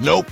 Nope.